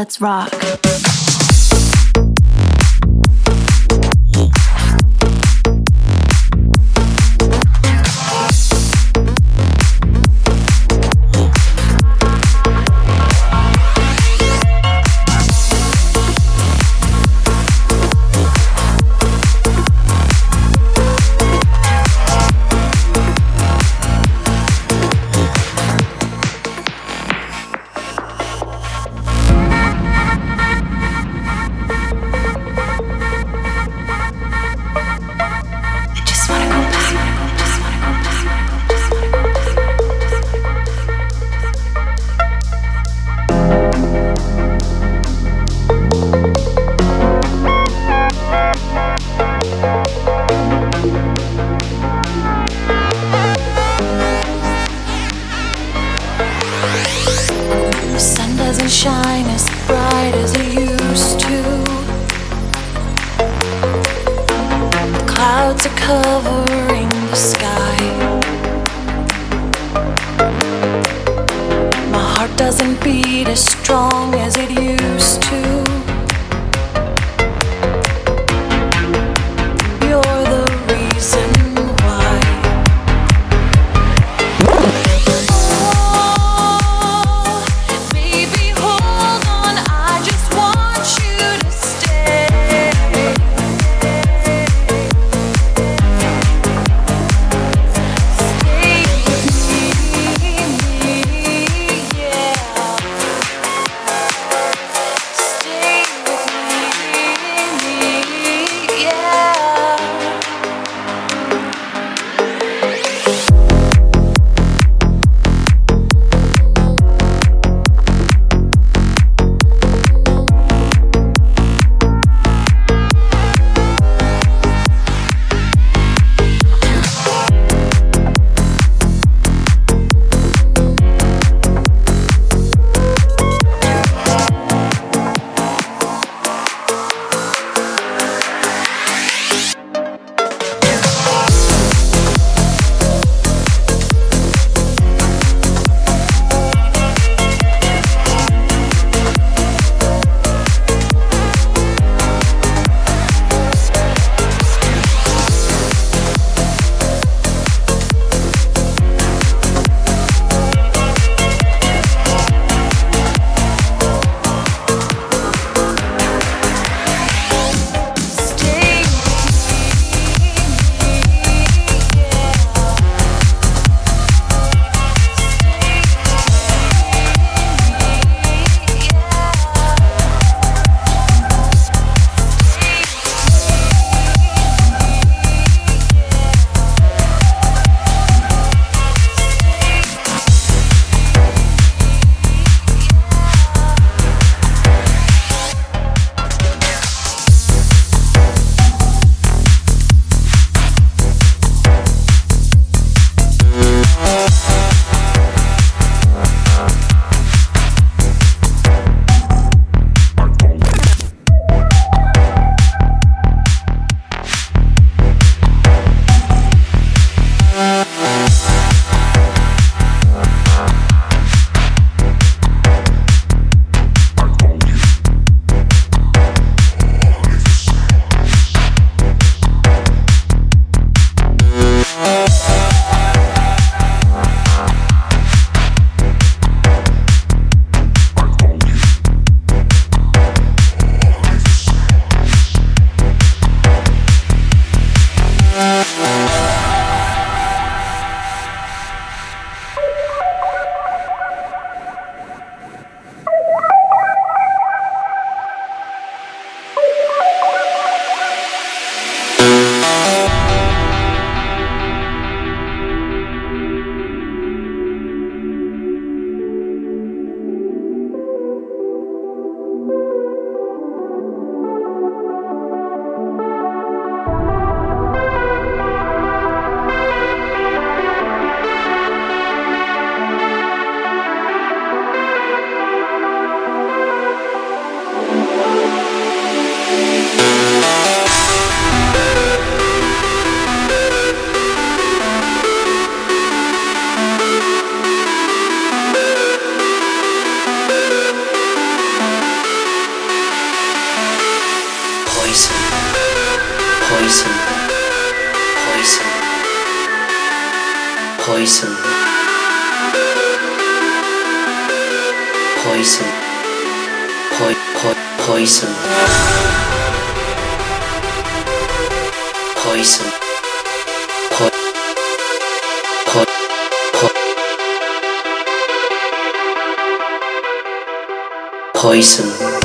Let's rock. poison. Poison. Po- po- poison. Poison. Poison.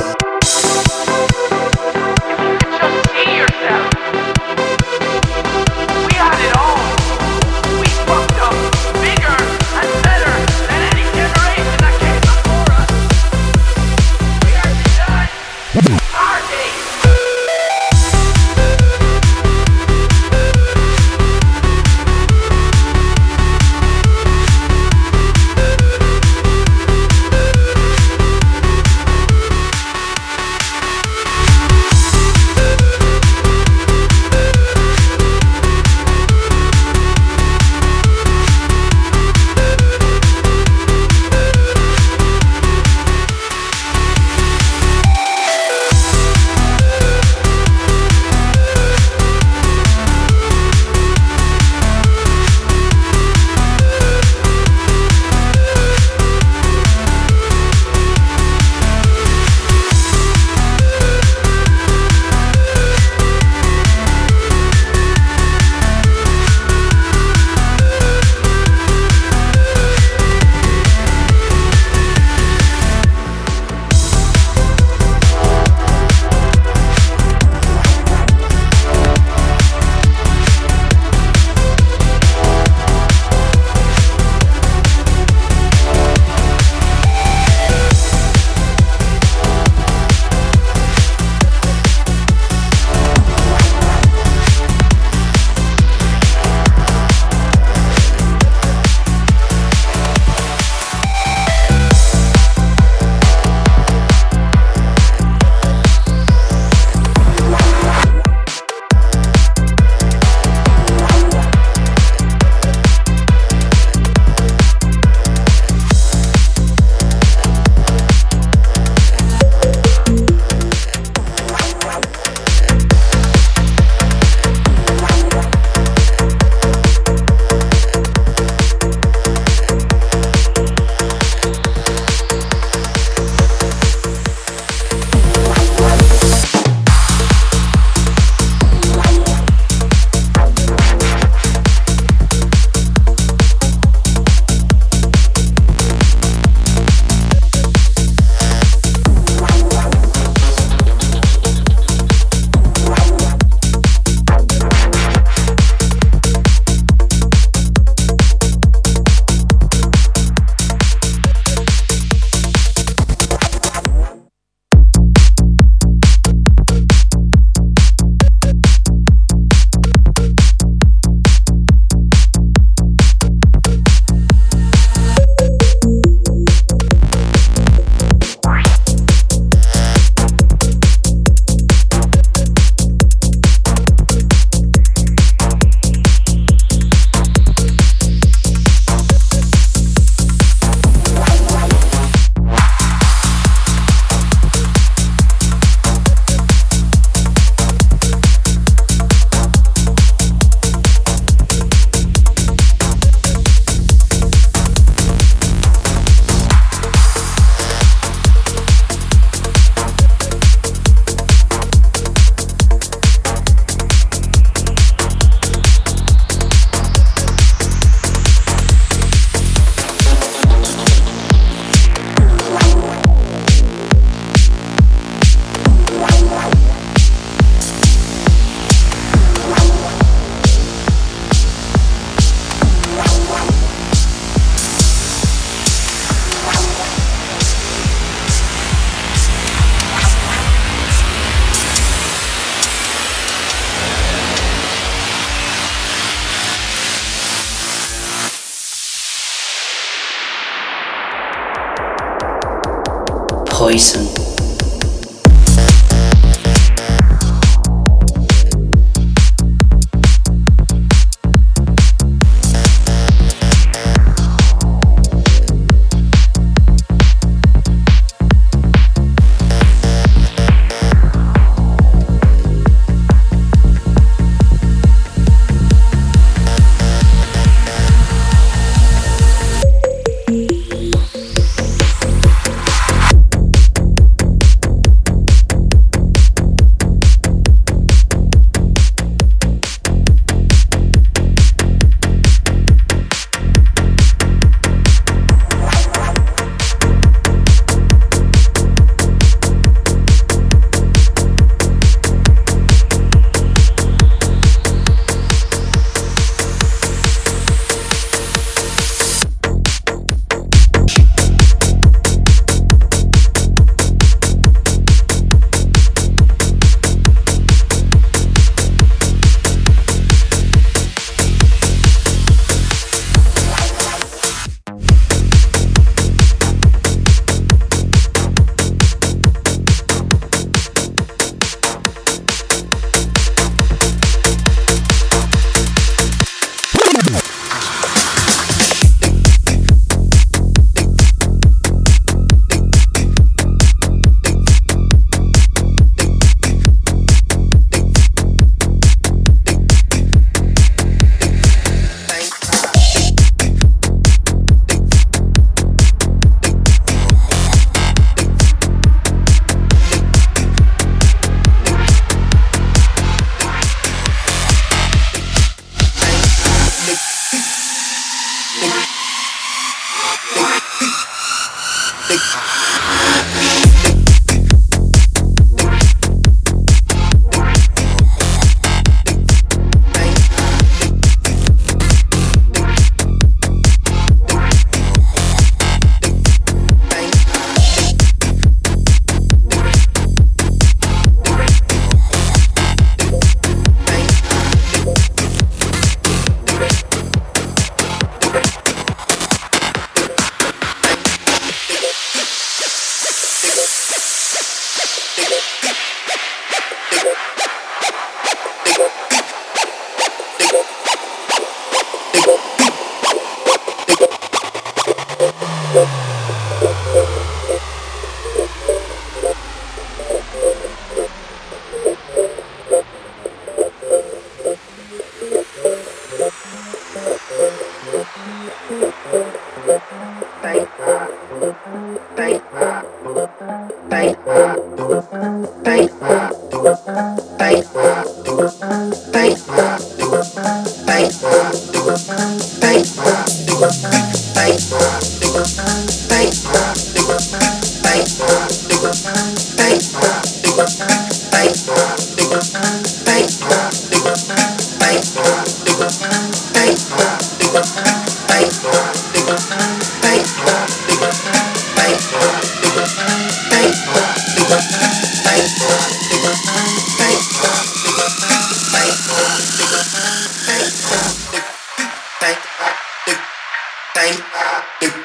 mind.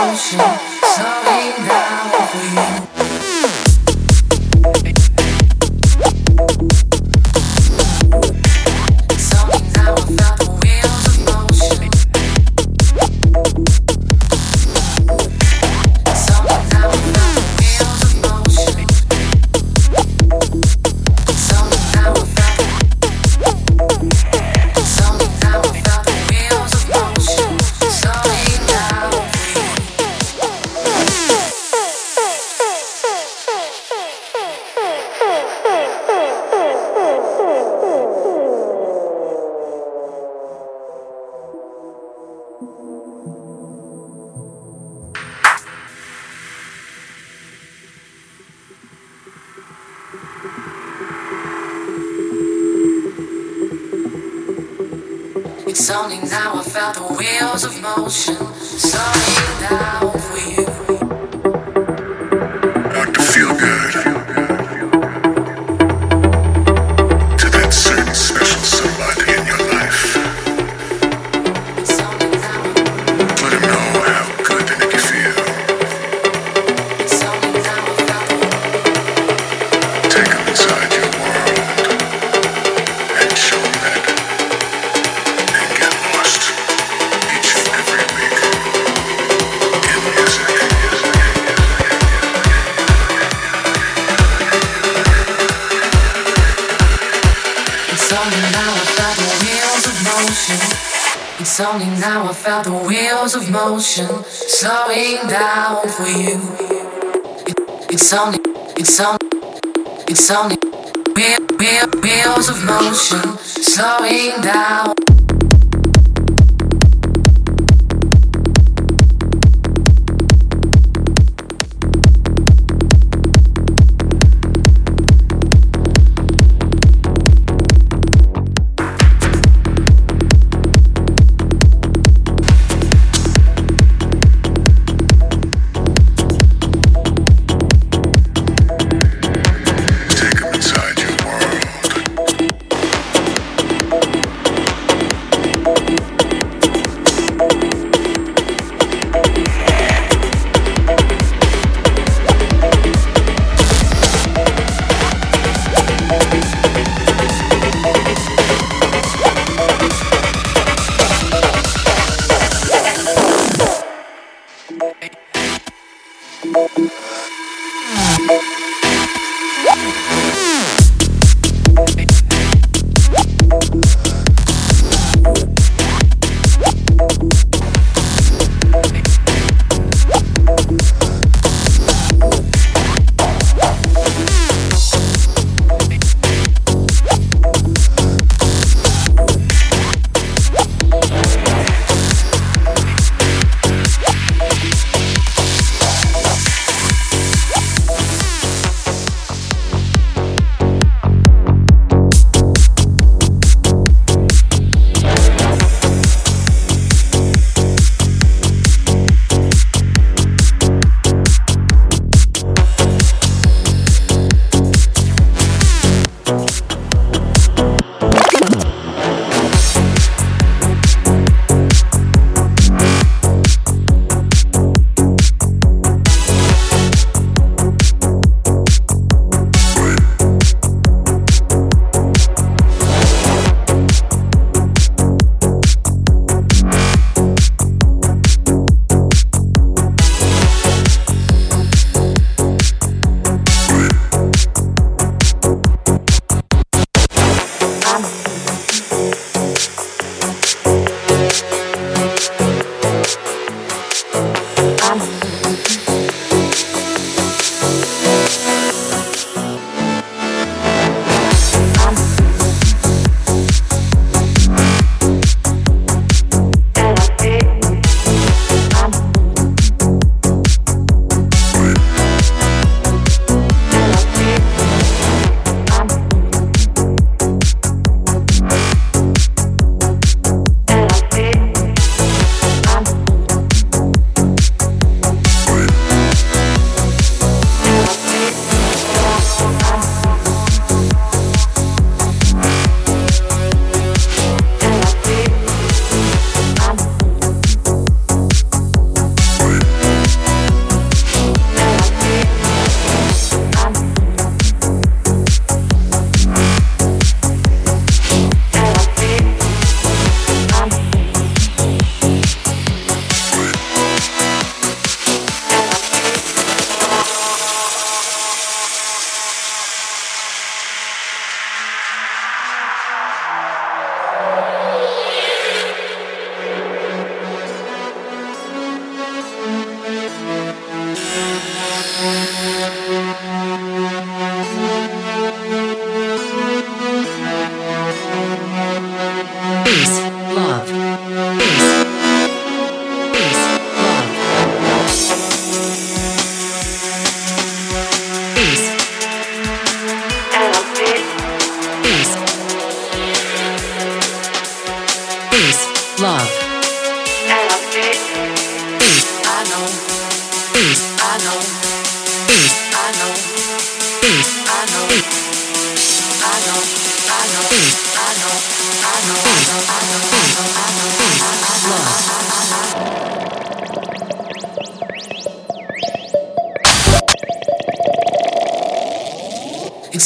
ocean. Sorry. sounding, it's sounding, it's sounding. Wheels of motion, slowing down.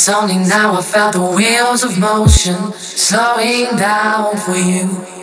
It's only now I felt the wheels of motion slowing down for you.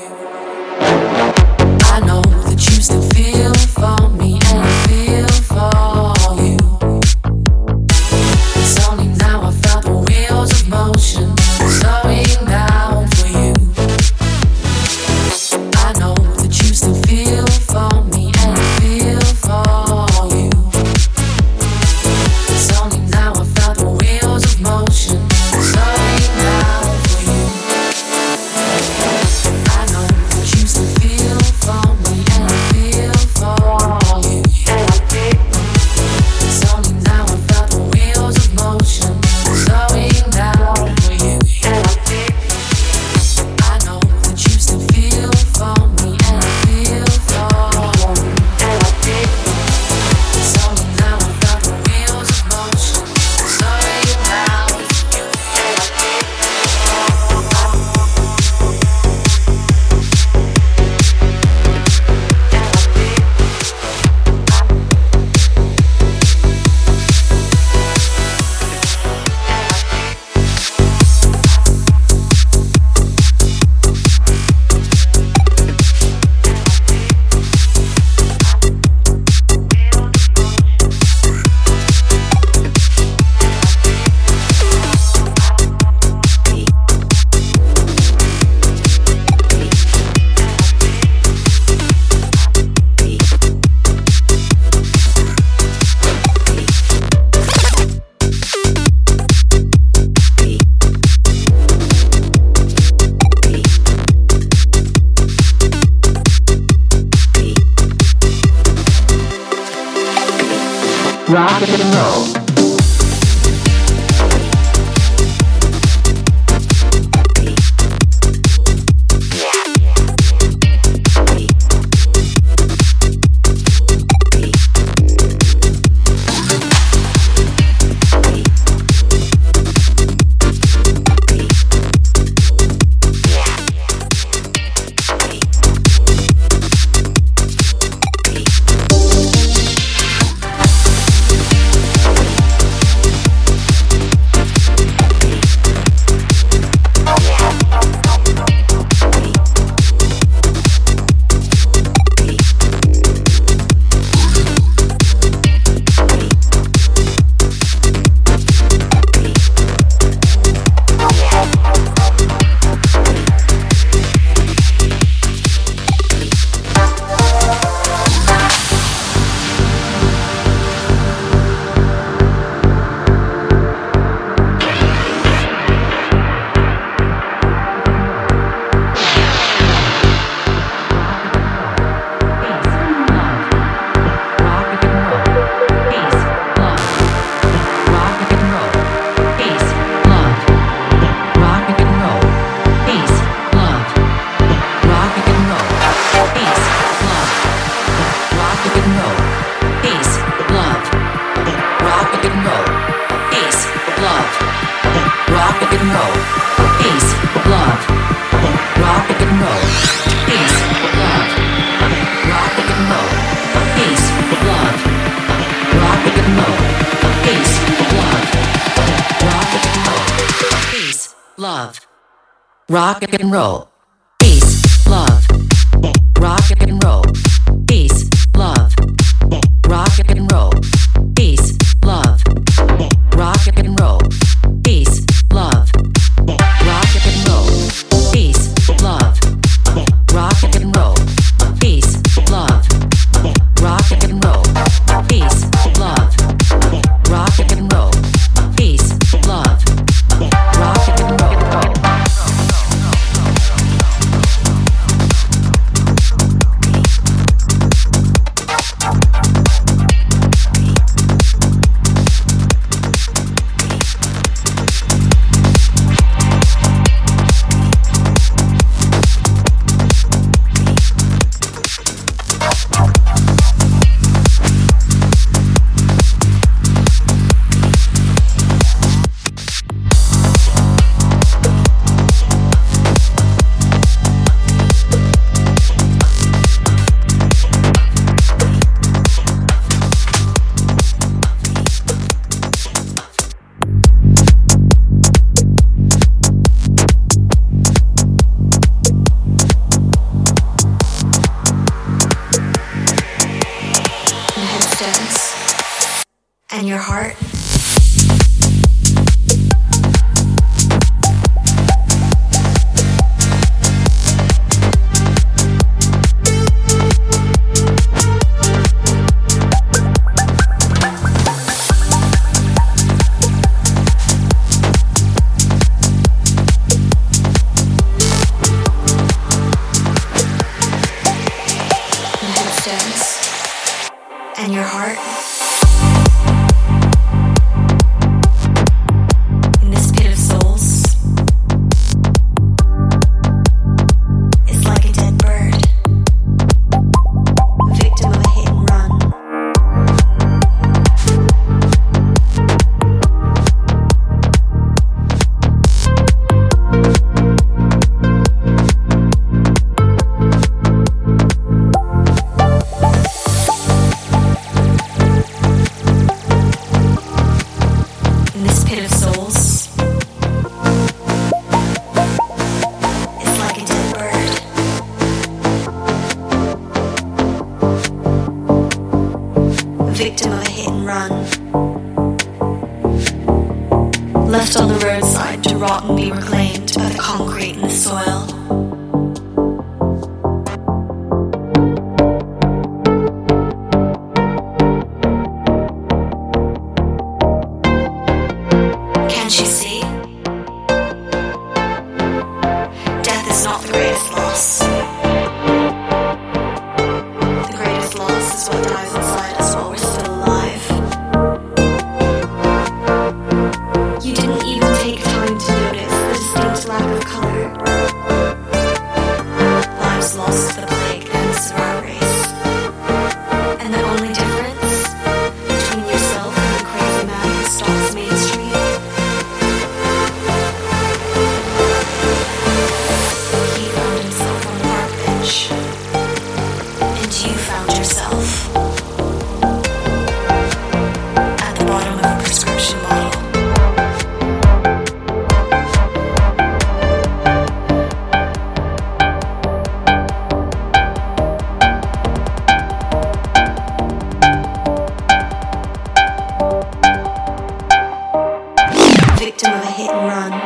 Hit and run.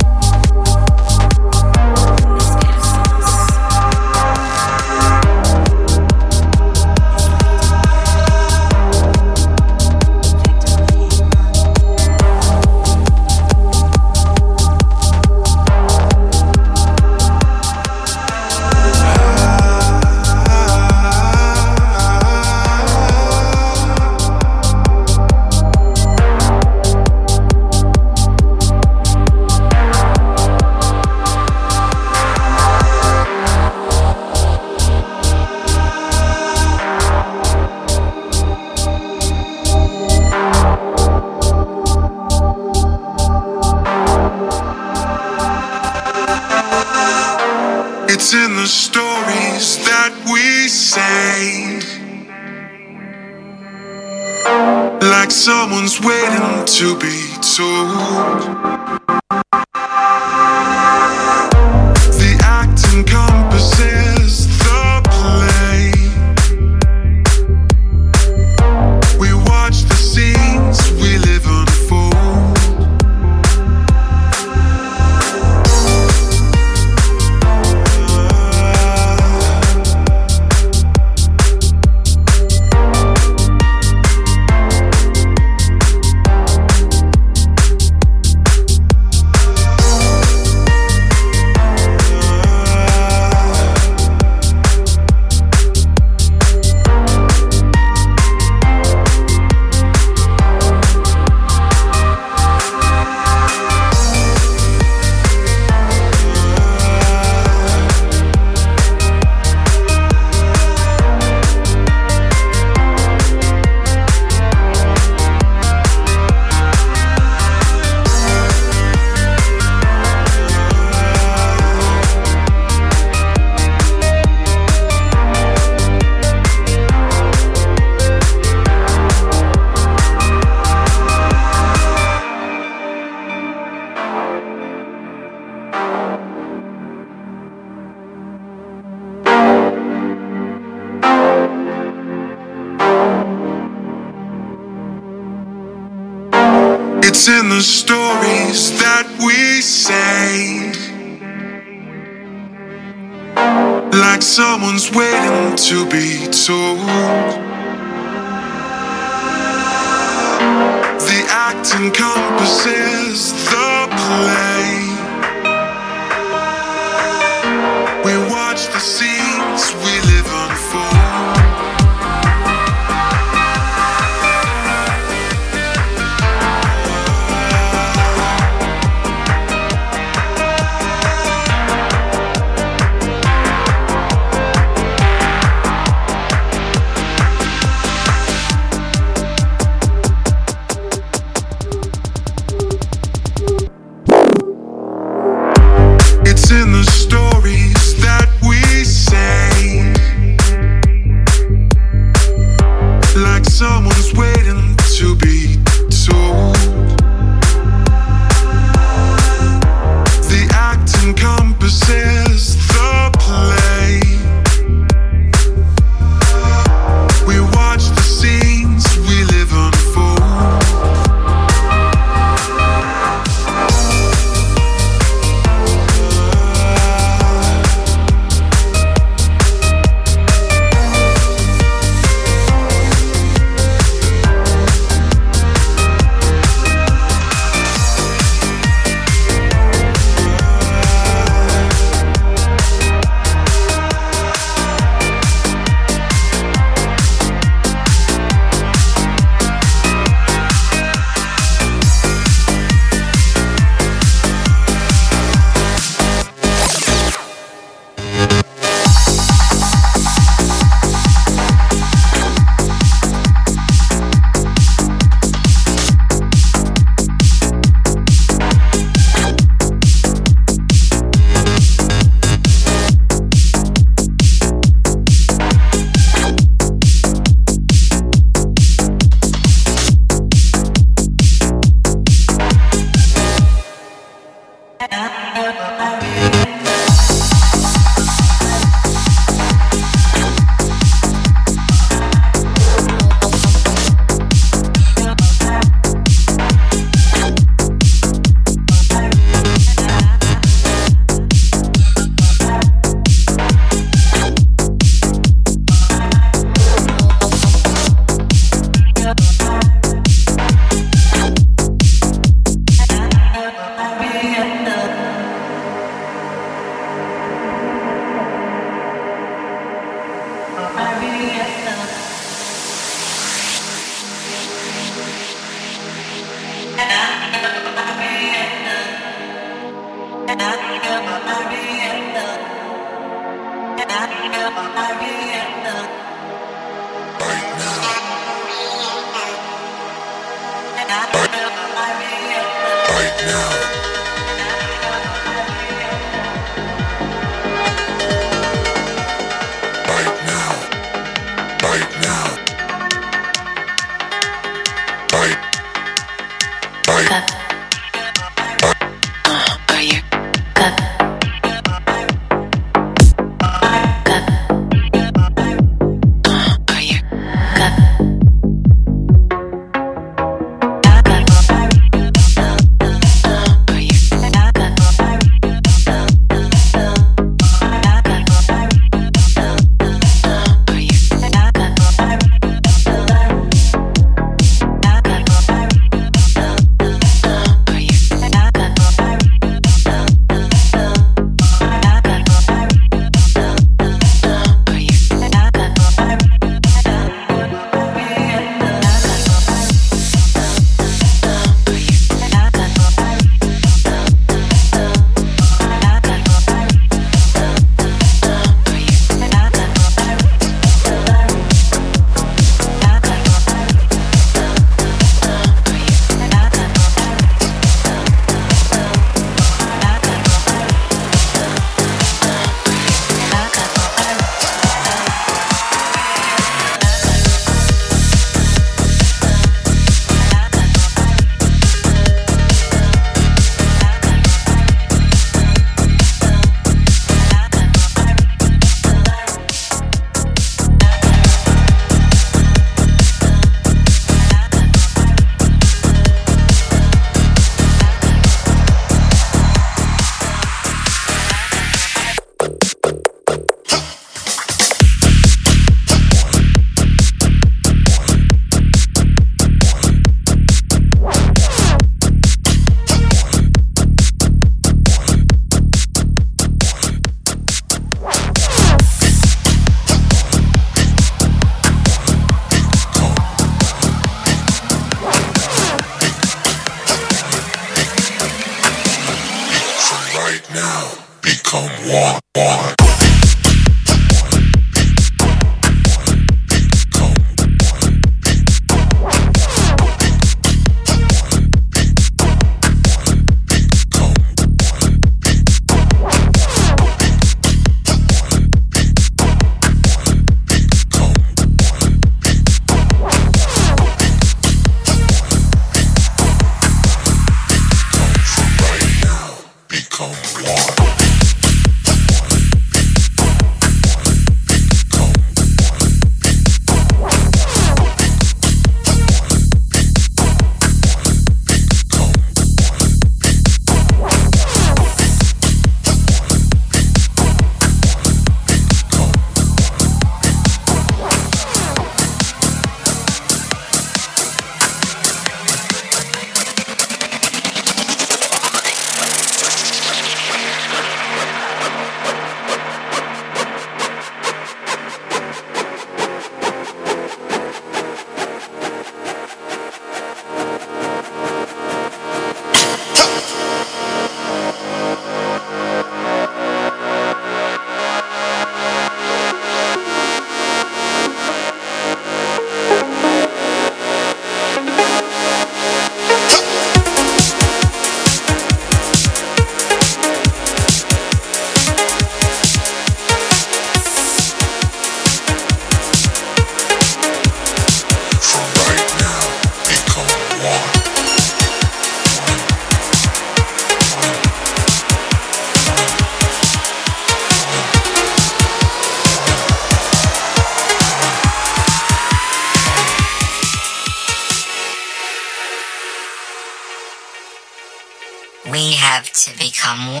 have to become one.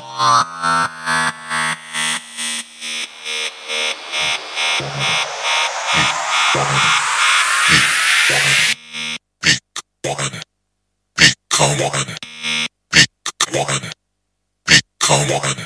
Come on. Become one. Become one. Become one.